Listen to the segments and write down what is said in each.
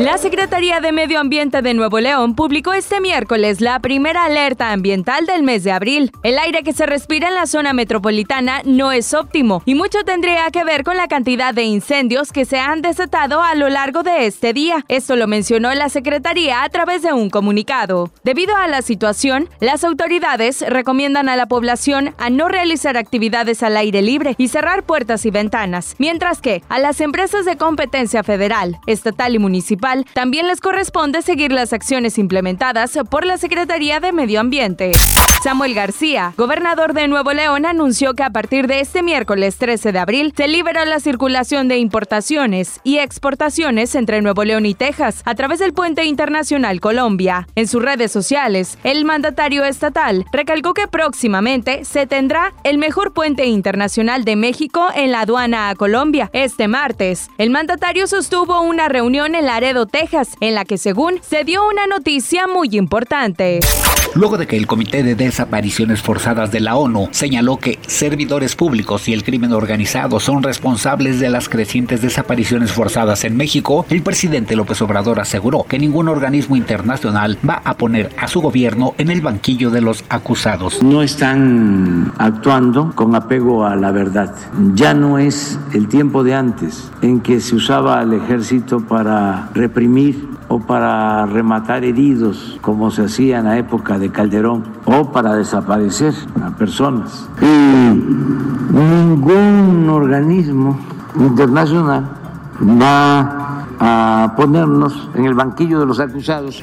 La Secretaría de Medio Ambiente de Nuevo León publicó este miércoles la primera alerta ambiental del mes de abril. El aire que se respira en la zona metropolitana no es óptimo y mucho tendría que ver con la cantidad de incendios que se han desatado a lo largo de este día. Esto lo mencionó la Secretaría a través de un comunicado. Debido a la situación, las autoridades recomiendan a la población a no realizar actividades al aire libre y cerrar puertas y ventanas, mientras que a las empresas de competencia federal, estatal y municipal también les corresponde seguir las acciones implementadas por la Secretaría de Medio Ambiente. Samuel García, gobernador de Nuevo León, anunció que a partir de este miércoles 13 de abril se liberó la circulación de importaciones y exportaciones entre Nuevo León y Texas a través del puente internacional Colombia. En sus redes sociales, el mandatario estatal recalcó que próximamente se tendrá el mejor puente internacional de México en la aduana a Colombia. Este martes, el mandatario sostuvo una reunión en Laredo, Texas, en la que según se dio una noticia muy importante. Luego de que el Comité de Desapariciones Forzadas de la ONU señaló que servidores públicos y el crimen organizado son responsables de las crecientes desapariciones forzadas en México, el presidente López Obrador aseguró que ningún organismo internacional va a poner a su gobierno en el banquillo de los acusados. No están actuando con apego a la verdad. Ya no es el tiempo de antes en que se usaba al ejército para reprimir o para rematar heridos, como se hacía en la época de Calderón, o para desaparecer a personas. Y ningún organismo internacional va a ponernos en el banquillo de los acusados.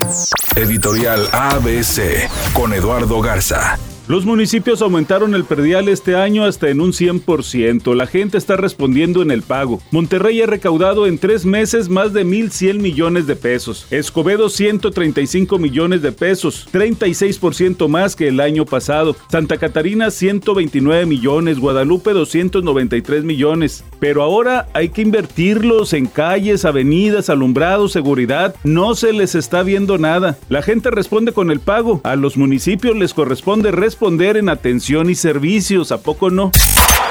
Editorial ABC con Eduardo Garza. Los municipios aumentaron el perdial este año hasta en un 100%. La gente está respondiendo en el pago. Monterrey ha recaudado en tres meses más de 1.100 millones de pesos. Escobedo 135 millones de pesos, 36% más que el año pasado. Santa Catarina 129 millones, Guadalupe 293 millones. Pero ahora hay que invertirlos en calles, avenidas, alumbrados, seguridad. No se les está viendo nada. La gente responde con el pago. A los municipios les corresponde responder responder en atención y servicios, ¿a poco no?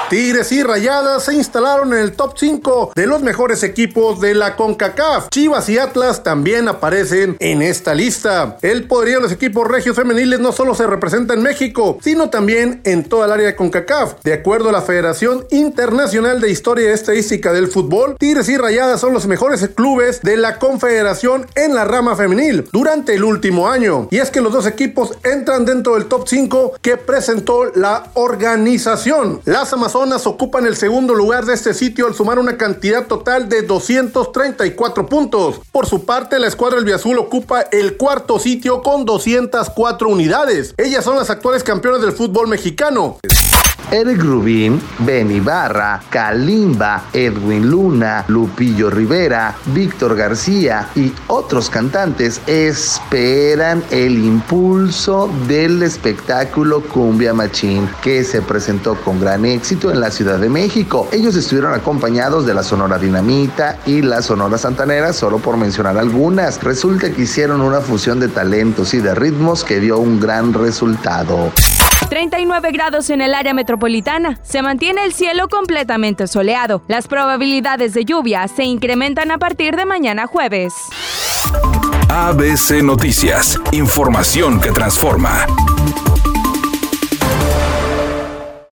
Tigres y Rayadas se instalaron en el top 5 de los mejores equipos de la CONCACAF. Chivas y Atlas también aparecen en esta lista. El poderío de los equipos regios femeniles no solo se representa en México, sino también en toda el área de CONCACAF. De acuerdo a la Federación Internacional de Historia y Estadística del Fútbol, Tigres y Rayadas son los mejores clubes de la Confederación en la rama femenil durante el último año. Y es que los dos equipos entran dentro del top 5 que presentó la organización. Las Amazonas ocupan el segundo lugar de este sitio al sumar una cantidad total de 234 puntos. Por su parte, la escuadra del Azul ocupa el cuarto sitio con 204 unidades. Ellas son las actuales campeonas del fútbol mexicano. Eric Rubín, Benny Barra, Kalimba, Edwin Luna, Lupillo Rivera, Víctor García y otros cantantes esperan el impulso del espectáculo Cumbia Machín que se presentó con gran éxito en la Ciudad de México. Ellos estuvieron acompañados de la Sonora Dinamita y la Sonora Santanera, solo por mencionar algunas. Resulta que hicieron una fusión de talentos y de ritmos que dio un gran resultado. 39 grados en el área metropolitana. Se mantiene el cielo completamente soleado. Las probabilidades de lluvia se incrementan a partir de mañana jueves. ABC Noticias. Información que transforma.